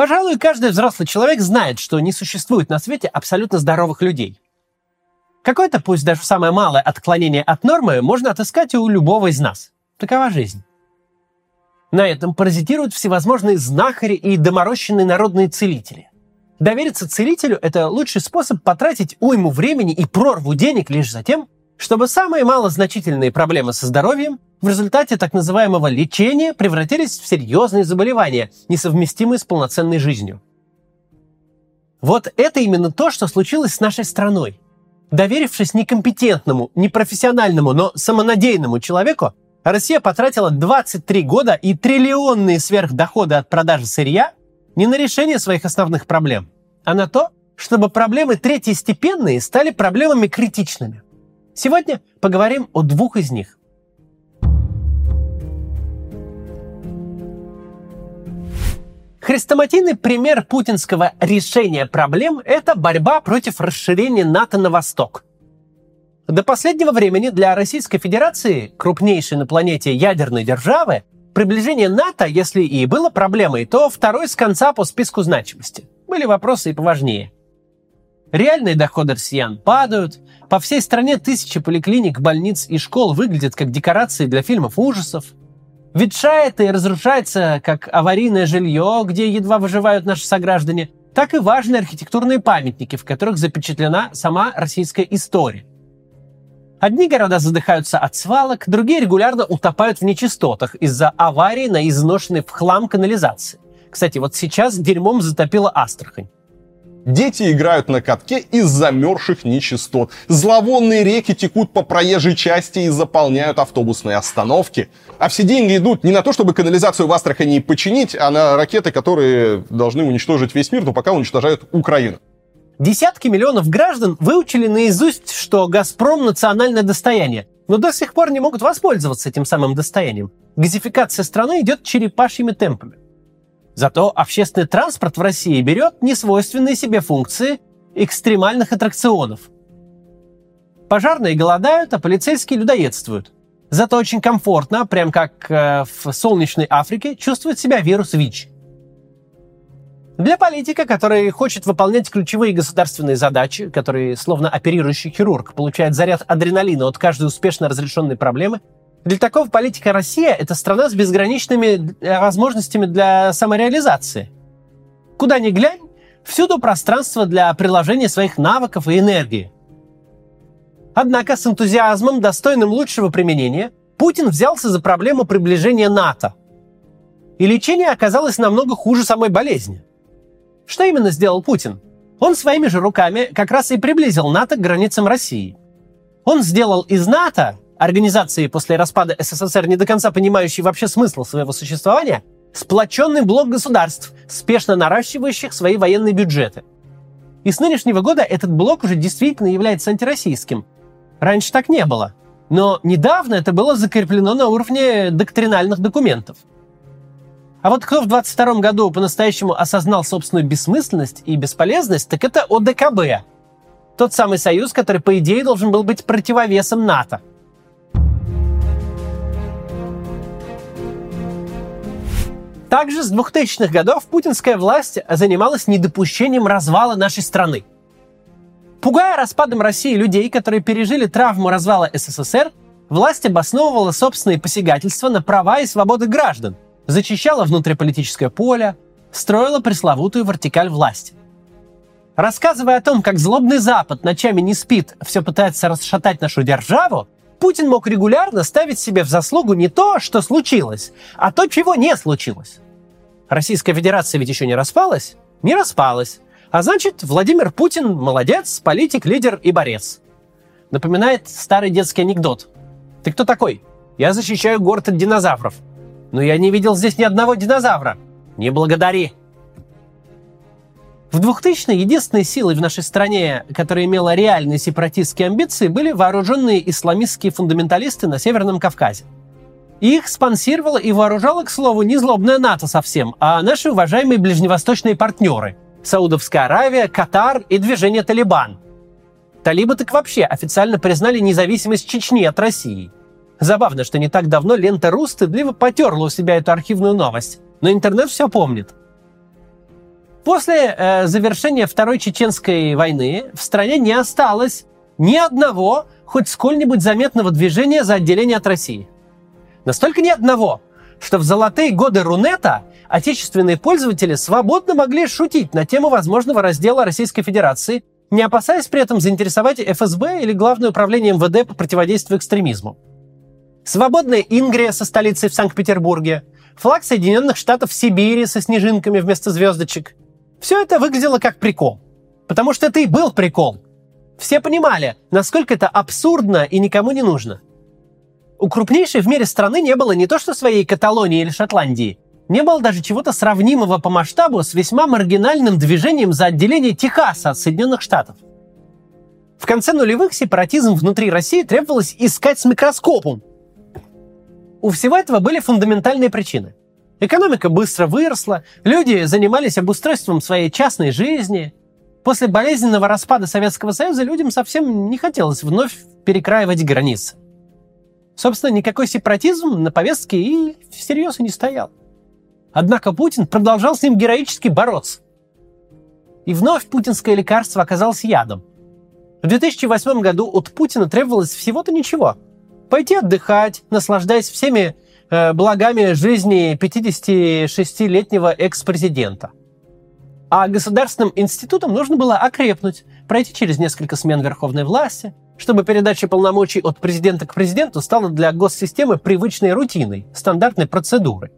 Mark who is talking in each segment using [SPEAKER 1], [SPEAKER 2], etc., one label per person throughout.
[SPEAKER 1] Пожалуй, каждый взрослый человек знает, что не существует на свете абсолютно здоровых людей. Какое-то, пусть даже самое малое отклонение от нормы можно отыскать у любого из нас. Такова жизнь. На этом паразитируют всевозможные знахари и доморощенные народные целители. Довериться целителю – это лучший способ потратить уйму времени и прорву денег лишь за тем, чтобы самые малозначительные проблемы со здоровьем в результате так называемого лечения превратились в серьезные заболевания, несовместимые с полноценной жизнью. Вот это именно то, что случилось с нашей страной. Доверившись некомпетентному, непрофессиональному, но самонадеянному человеку, Россия потратила 23 года и триллионные сверхдоходы от продажи сырья не на решение своих основных проблем, а на то, чтобы проблемы третьестепенные стали проблемами критичными. Сегодня поговорим о двух из них. Хрестоматийный пример путинского решения проблем – это борьба против расширения НАТО на восток. До последнего времени для Российской Федерации, крупнейшей на планете ядерной державы, приближение НАТО, если и было проблемой, то второй с конца по списку значимости. Были вопросы и поважнее. Реальные доходы россиян падают, по всей стране тысячи поликлиник, больниц и школ выглядят как декорации для фильмов ужасов – ветшает и разрушается как аварийное жилье, где едва выживают наши сограждане, так и важные архитектурные памятники, в которых запечатлена сама российская история. Одни города задыхаются от свалок, другие регулярно утопают в нечистотах из-за аварии на изношенной в хлам канализации. Кстати, вот сейчас дерьмом затопило Астрахань.
[SPEAKER 2] Дети играют на катке из замерзших нечистот. Зловонные реки текут по проезжей части и заполняют автобусные остановки. А все деньги идут не на то, чтобы канализацию в Астрахани починить, а на ракеты, которые должны уничтожить весь мир, но пока уничтожают Украину.
[SPEAKER 1] Десятки миллионов граждан выучили наизусть, что «Газпром» – национальное достояние, но до сих пор не могут воспользоваться этим самым достоянием. Газификация страны идет черепашьими темпами. Зато общественный транспорт в России берет несвойственные себе функции экстремальных аттракционов. Пожарные голодают, а полицейские людоедствуют. Зато очень комфортно, прям как э, в солнечной Африке, чувствует себя вирус ВИЧ. Для политика, который хочет выполнять ключевые государственные задачи, который, словно оперирующий хирург, получает заряд адреналина от каждой успешно разрешенной проблемы – для такого политика Россия – это страна с безграничными э, возможностями для самореализации. Куда ни глянь, всюду пространство для приложения своих навыков и энергии. Однако с энтузиазмом, достойным лучшего применения, Путин взялся за проблему приближения НАТО. И лечение оказалось намного хуже самой болезни. Что именно сделал Путин? Он своими же руками как раз и приблизил НАТО к границам России. Он сделал из НАТО организации после распада СССР, не до конца понимающие вообще смысл своего существования, сплоченный блок государств, спешно наращивающих свои военные бюджеты. И с нынешнего года этот блок уже действительно является антироссийским. Раньше так не было. Но недавно это было закреплено на уровне доктринальных документов. А вот кто в 22 году по-настоящему осознал собственную бессмысленность и бесполезность, так это ОДКБ. Тот самый союз, который, по идее, должен был быть противовесом НАТО – Также с 2000-х годов путинская власть занималась недопущением развала нашей страны. Пугая распадом России людей, которые пережили травму развала СССР, власть обосновывала собственные посягательства на права и свободы граждан, зачищала внутриполитическое поле, строила пресловутую вертикаль власти. Рассказывая о том, как злобный Запад ночами не спит, все пытается расшатать нашу державу, Путин мог регулярно ставить себе в заслугу не то, что случилось, а то, чего не случилось. Российская Федерация ведь еще не распалась? Не распалась. А значит, Владимир Путин молодец, политик, лидер и борец. Напоминает старый детский анекдот. Ты кто такой? Я защищаю город от динозавров. Но я не видел здесь ни одного динозавра. Не благодари. В 2000-е единственной силой в нашей стране, которая имела реальные сепаратистские амбиции, были вооруженные исламистские фундаменталисты на Северном Кавказе. Их спонсировала и вооружала, к слову, не злобная НАТО совсем, а наши уважаемые ближневосточные партнеры – Саудовская Аравия, Катар и движение «Талибан». Талибы так вообще официально признали независимость Чечни от России. Забавно, что не так давно лента РУ стыдливо потерла у себя эту архивную новость, но интернет все помнит – После э, завершения Второй Чеченской войны в стране не осталось ни одного хоть сколь-нибудь заметного движения за отделение от России. Настолько ни одного, что в золотые годы Рунета отечественные пользователи свободно могли шутить на тему возможного раздела Российской Федерации, не опасаясь при этом заинтересовать ФСБ или Главное управление МВД по противодействию экстремизму. Свободная Ингрия со столицей в Санкт-Петербурге, флаг Соединенных Штатов Сибири со снежинками вместо звездочек. Все это выглядело как прикол. Потому что это и был прикол. Все понимали, насколько это абсурдно и никому не нужно. У крупнейшей в мире страны не было не то что своей Каталонии или Шотландии, не было даже чего-то сравнимого по масштабу с весьма маргинальным движением за отделение Техаса от Соединенных Штатов. В конце нулевых сепаратизм внутри России требовалось искать с микроскопом. У всего этого были фундаментальные причины. Экономика быстро выросла, люди занимались обустройством своей частной жизни. После болезненного распада Советского Союза людям совсем не хотелось вновь перекраивать границы. Собственно, никакой сепаратизм на повестке и всерьез и не стоял. Однако Путин продолжал с ним героически бороться. И вновь путинское лекарство оказалось ядом. В 2008 году от Путина требовалось всего-то ничего. Пойти отдыхать, наслаждаясь всеми благами жизни 56-летнего экс-президента. А государственным институтам нужно было окрепнуть, пройти через несколько смен верховной власти, чтобы передача полномочий от президента к президенту стала для госсистемы привычной рутиной, стандартной процедурой.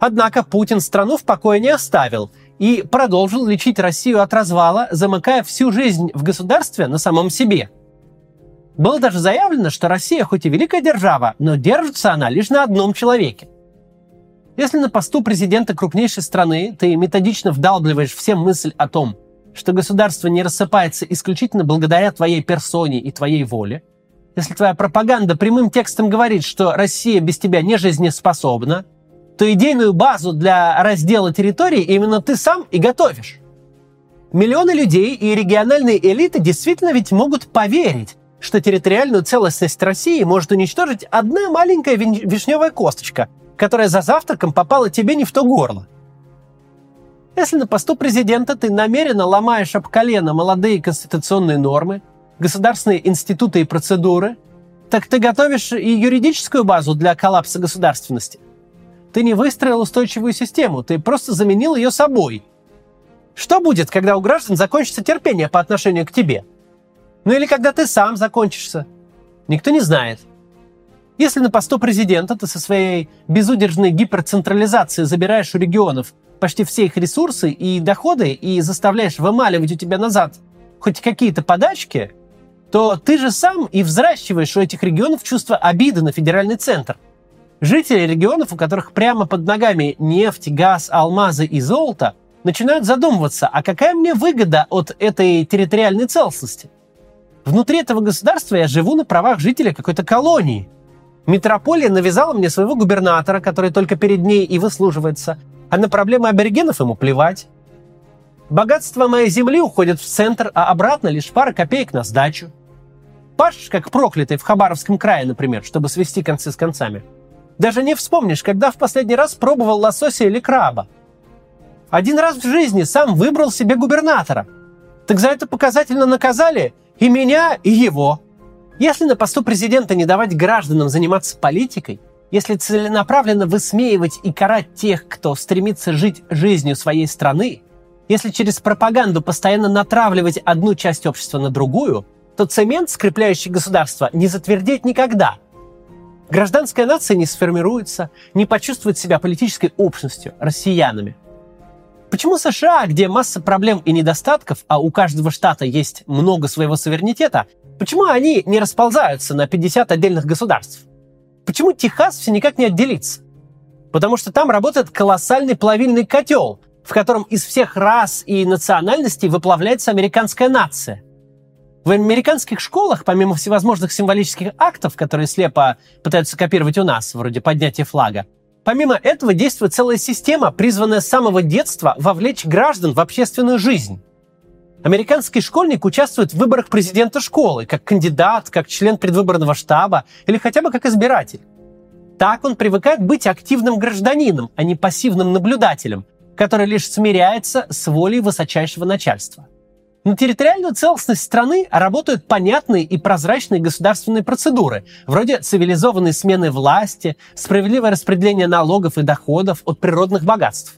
[SPEAKER 1] Однако Путин страну в покое не оставил и продолжил лечить Россию от развала, замыкая всю жизнь в государстве на самом себе. Было даже заявлено, что Россия хоть и великая держава, но держится она лишь на одном человеке. Если на посту президента крупнейшей страны ты методично вдалбливаешь всем мысль о том, что государство не рассыпается исключительно благодаря твоей персоне и твоей воле, если твоя пропаганда прямым текстом говорит, что Россия без тебя не жизнеспособна, то идейную базу для раздела территории именно ты сам и готовишь. Миллионы людей и региональные элиты действительно ведь могут поверить, что территориальную целостность России может уничтожить одна маленькая вишневая косточка, которая за завтраком попала тебе не в то горло. Если на посту президента ты намеренно ломаешь об колено молодые конституционные нормы, государственные институты и процедуры, так ты готовишь и юридическую базу для коллапса государственности – ты не выстроил устойчивую систему, ты просто заменил ее собой. Что будет, когда у граждан закончится терпение по отношению к тебе? Ну или когда ты сам закончишься? Никто не знает. Если на посту президента ты со своей безудержной гиперцентрализацией забираешь у регионов почти все их ресурсы и доходы и заставляешь вымаливать у тебя назад хоть какие-то подачки, то ты же сам и взращиваешь у этих регионов чувство обиды на федеральный центр – Жители регионов, у которых прямо под ногами нефть, газ, алмазы и золото, начинают задумываться, а какая мне выгода от этой территориальной целостности? Внутри этого государства я живу на правах жителя какой-то колонии. Метрополия навязала мне своего губернатора, который только перед ней и выслуживается, а на проблемы аборигенов ему плевать. Богатство моей земли уходит в центр, а обратно лишь пара копеек на сдачу. Паш, как проклятый в Хабаровском крае, например, чтобы свести концы с концами – даже не вспомнишь, когда в последний раз пробовал лосося или краба. Один раз в жизни сам выбрал себе губернатора. Так за это показательно наказали и меня, и его. Если на посту президента не давать гражданам заниматься политикой, если целенаправленно высмеивать и карать тех, кто стремится жить жизнью своей страны, если через пропаганду постоянно натравливать одну часть общества на другую, то цемент, скрепляющий государство, не затвердеть никогда – Гражданская нация не сформируется, не почувствует себя политической общностью, россиянами. Почему США, где масса проблем и недостатков, а у каждого штата есть много своего суверенитета, почему они не расползаются на 50 отдельных государств? Почему Техас все никак не отделится? Потому что там работает колоссальный плавильный котел, в котором из всех рас и национальностей выплавляется американская нация – в американских школах, помимо всевозможных символических актов, которые слепо пытаются копировать у нас, вроде поднятия флага, помимо этого действует целая система, призванная с самого детства вовлечь граждан в общественную жизнь. Американский школьник участвует в выборах президента школы, как кандидат, как член предвыборного штаба или хотя бы как избиратель. Так он привыкает быть активным гражданином, а не пассивным наблюдателем, который лишь смиряется с волей высочайшего начальства. На территориальную целостность страны работают понятные и прозрачные государственные процедуры, вроде цивилизованной смены власти, справедливое распределение налогов и доходов от природных богатств.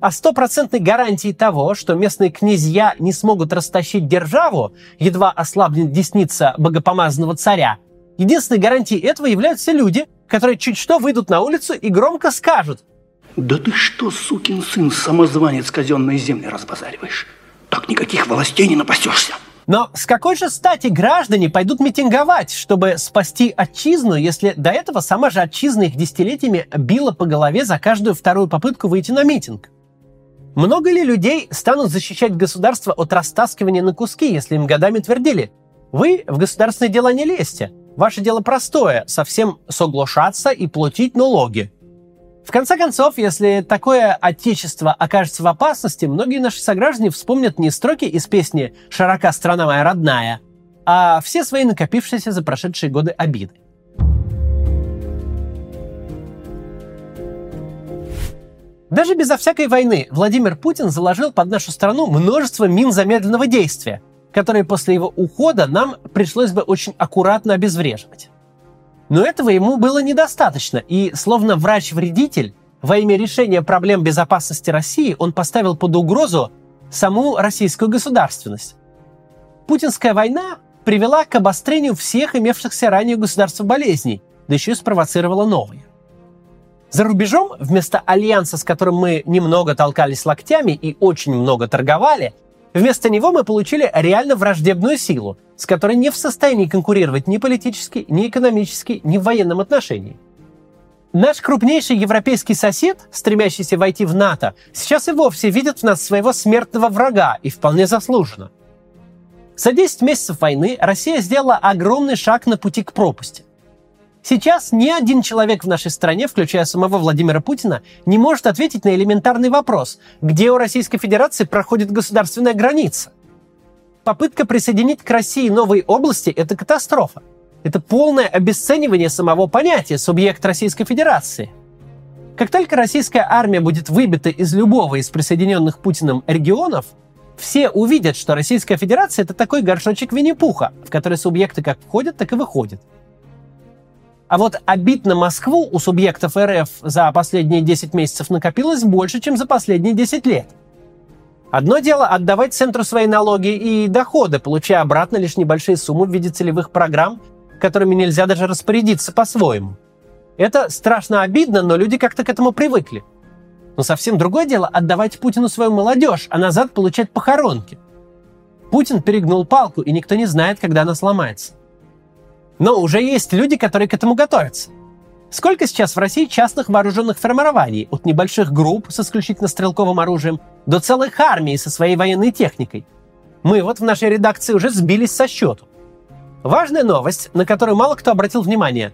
[SPEAKER 1] А стопроцентной гарантией того, что местные князья не смогут растащить державу, едва ослабнет десница богопомазанного царя, единственной гарантией этого являются люди, которые чуть что выйдут на улицу и громко скажут
[SPEAKER 3] «Да ты что, сукин сын, самозванец казенные земли разбазариваешь? Так никаких властей не напасешься.
[SPEAKER 1] Но с какой же стати граждане пойдут митинговать, чтобы спасти отчизну, если до этого сама же отчизна их десятилетиями била по голове за каждую вторую попытку выйти на митинг? Много ли людей станут защищать государство от растаскивания на куски, если им годами твердили «Вы в государственные дела не лезьте, ваше дело простое, совсем соглашаться и платить налоги». В конце концов, если такое отечество окажется в опасности, многие наши сограждане вспомнят не строки из песни «Широка страна моя родная», а все свои накопившиеся за прошедшие годы обиды. Даже безо всякой войны Владимир Путин заложил под нашу страну множество мин замедленного действия, которые после его ухода нам пришлось бы очень аккуратно обезвреживать. Но этого ему было недостаточно, и словно врач-вредитель, во имя решения проблем безопасности России он поставил под угрозу саму российскую государственность. Путинская война привела к обострению всех имевшихся ранее государств болезней, да еще и спровоцировала новые. За рубежом, вместо альянса, с которым мы немного толкались локтями и очень много торговали, вместо него мы получили реально враждебную силу, с которой не в состоянии конкурировать ни политически, ни экономически, ни в военном отношении. Наш крупнейший европейский сосед, стремящийся войти в НАТО, сейчас и вовсе видит в нас своего смертного врага, и вполне заслуженно. За 10 месяцев войны Россия сделала огромный шаг на пути к пропасти. Сейчас ни один человек в нашей стране, включая самого Владимира Путина, не может ответить на элементарный вопрос, где у Российской Федерации проходит государственная граница попытка присоединить к России новые области – это катастрофа. Это полное обесценивание самого понятия «субъект Российской Федерации». Как только российская армия будет выбита из любого из присоединенных Путиным регионов, все увидят, что Российская Федерация – это такой горшочек Винни-Пуха, в который субъекты как входят, так и выходят. А вот обид на Москву у субъектов РФ за последние 10 месяцев накопилось больше, чем за последние 10 лет. Одно дело отдавать центру свои налоги и доходы, получая обратно лишь небольшие суммы в виде целевых программ, которыми нельзя даже распорядиться по-своему. Это страшно обидно, но люди как-то к этому привыкли. Но совсем другое дело отдавать Путину свою молодежь, а назад получать похоронки. Путин перегнул палку, и никто не знает, когда она сломается. Но уже есть люди, которые к этому готовятся. Сколько сейчас в России частных вооруженных формирований, от небольших групп с исключительно стрелковым оружием до целых армий со своей военной техникой? Мы вот в нашей редакции уже сбились со счету. Важная новость, на которую мало кто обратил внимание.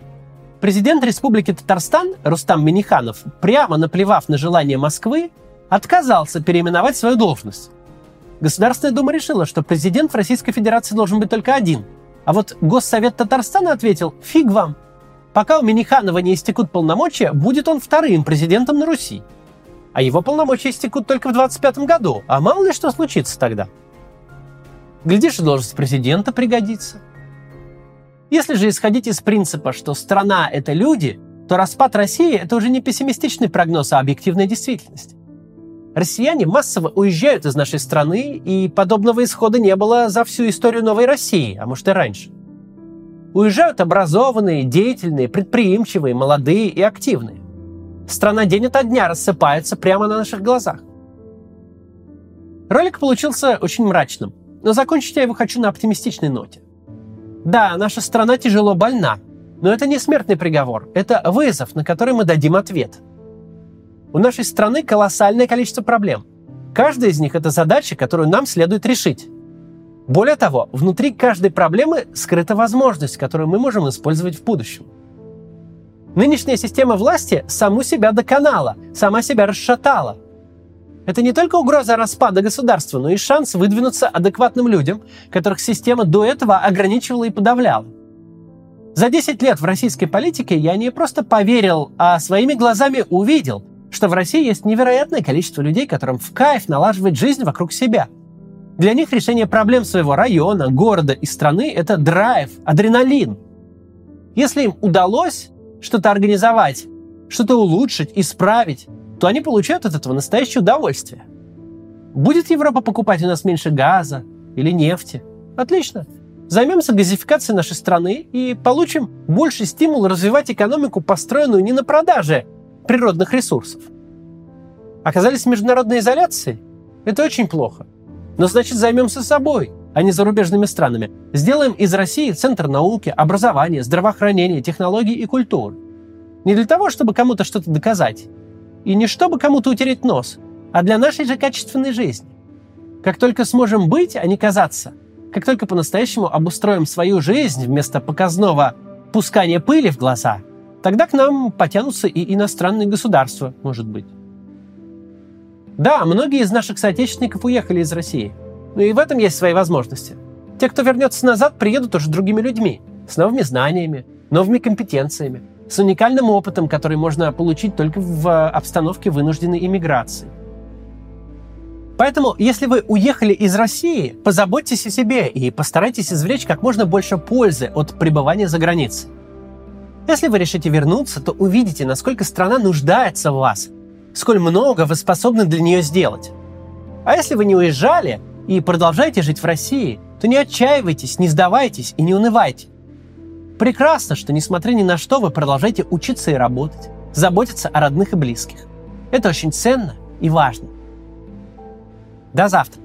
[SPEAKER 1] Президент Республики Татарстан Рустам Миниханов, прямо наплевав на желание Москвы, отказался переименовать свою должность. Государственная дума решила, что президент в Российской Федерации должен быть только один. А вот Госсовет Татарстана ответил «фиг вам, Пока у Миниханова не истекут полномочия, будет он вторым президентом на Руси. А его полномочия истекут только в 25 году, а мало ли что случится тогда. Глядишь, и должность президента пригодится. Если же исходить из принципа, что страна – это люди, то распад России – это уже не пессимистичный прогноз, а объективная действительность. Россияне массово уезжают из нашей страны, и подобного исхода не было за всю историю новой России, а может и раньше – Уезжают образованные, деятельные, предприимчивые, молодые и активные. Страна день ото дня рассыпается прямо на наших глазах. Ролик получился очень мрачным, но закончить я его хочу на оптимистичной ноте. Да, наша страна тяжело больна, но это не смертный приговор, это вызов, на который мы дадим ответ. У нашей страны колоссальное количество проблем. Каждая из них – это задача, которую нам следует решить. Более того, внутри каждой проблемы скрыта возможность, которую мы можем использовать в будущем. Нынешняя система власти саму себя доконала, сама себя расшатала. Это не только угроза распада государства, но и шанс выдвинуться адекватным людям, которых система до этого ограничивала и подавляла. За 10 лет в российской политике я не просто поверил, а своими глазами увидел, что в России есть невероятное количество людей, которым в кайф налаживать жизнь вокруг себя. Для них решение проблем своего района, города и страны – это драйв, адреналин. Если им удалось что-то организовать, что-то улучшить, исправить, то они получают от этого настоящее удовольствие. Будет Европа покупать у нас меньше газа или нефти? Отлично. Займемся газификацией нашей страны и получим больше стимул развивать экономику, построенную не на продаже природных ресурсов. Оказались в международной изоляции? Это очень плохо. Но значит займемся собой, а не зарубежными странами. Сделаем из России центр науки, образования, здравоохранения, технологий и культуры. Не для того, чтобы кому-то что-то доказать. И не чтобы кому-то утереть нос, а для нашей же качественной жизни. Как только сможем быть, а не казаться, как только по-настоящему обустроим свою жизнь вместо показного пускания пыли в глаза, тогда к нам потянутся и иностранные государства, может быть. Да, многие из наших соотечественников уехали из России. Но и в этом есть свои возможности. Те, кто вернется назад, приедут уже другими людьми, с новыми знаниями, новыми компетенциями, с уникальным опытом, который можно получить только в обстановке вынужденной иммиграции. Поэтому, если вы уехали из России, позаботьтесь о себе и постарайтесь извлечь как можно больше пользы от пребывания за границей. Если вы решите вернуться, то увидите, насколько страна нуждается в вас, сколь много вы способны для нее сделать. А если вы не уезжали и продолжаете жить в России, то не отчаивайтесь, не сдавайтесь и не унывайте. Прекрасно, что, несмотря ни на что, вы продолжаете учиться и работать, заботиться о родных и близких. Это очень ценно и важно. До завтра.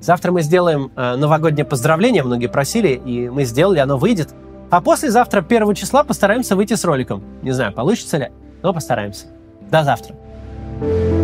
[SPEAKER 1] Завтра мы сделаем э, новогоднее поздравление, многие просили, и мы сделали, оно выйдет. А послезавтра, первого числа, постараемся выйти с роликом. Не знаю, получится ли, но постараемся. До завтра. thank you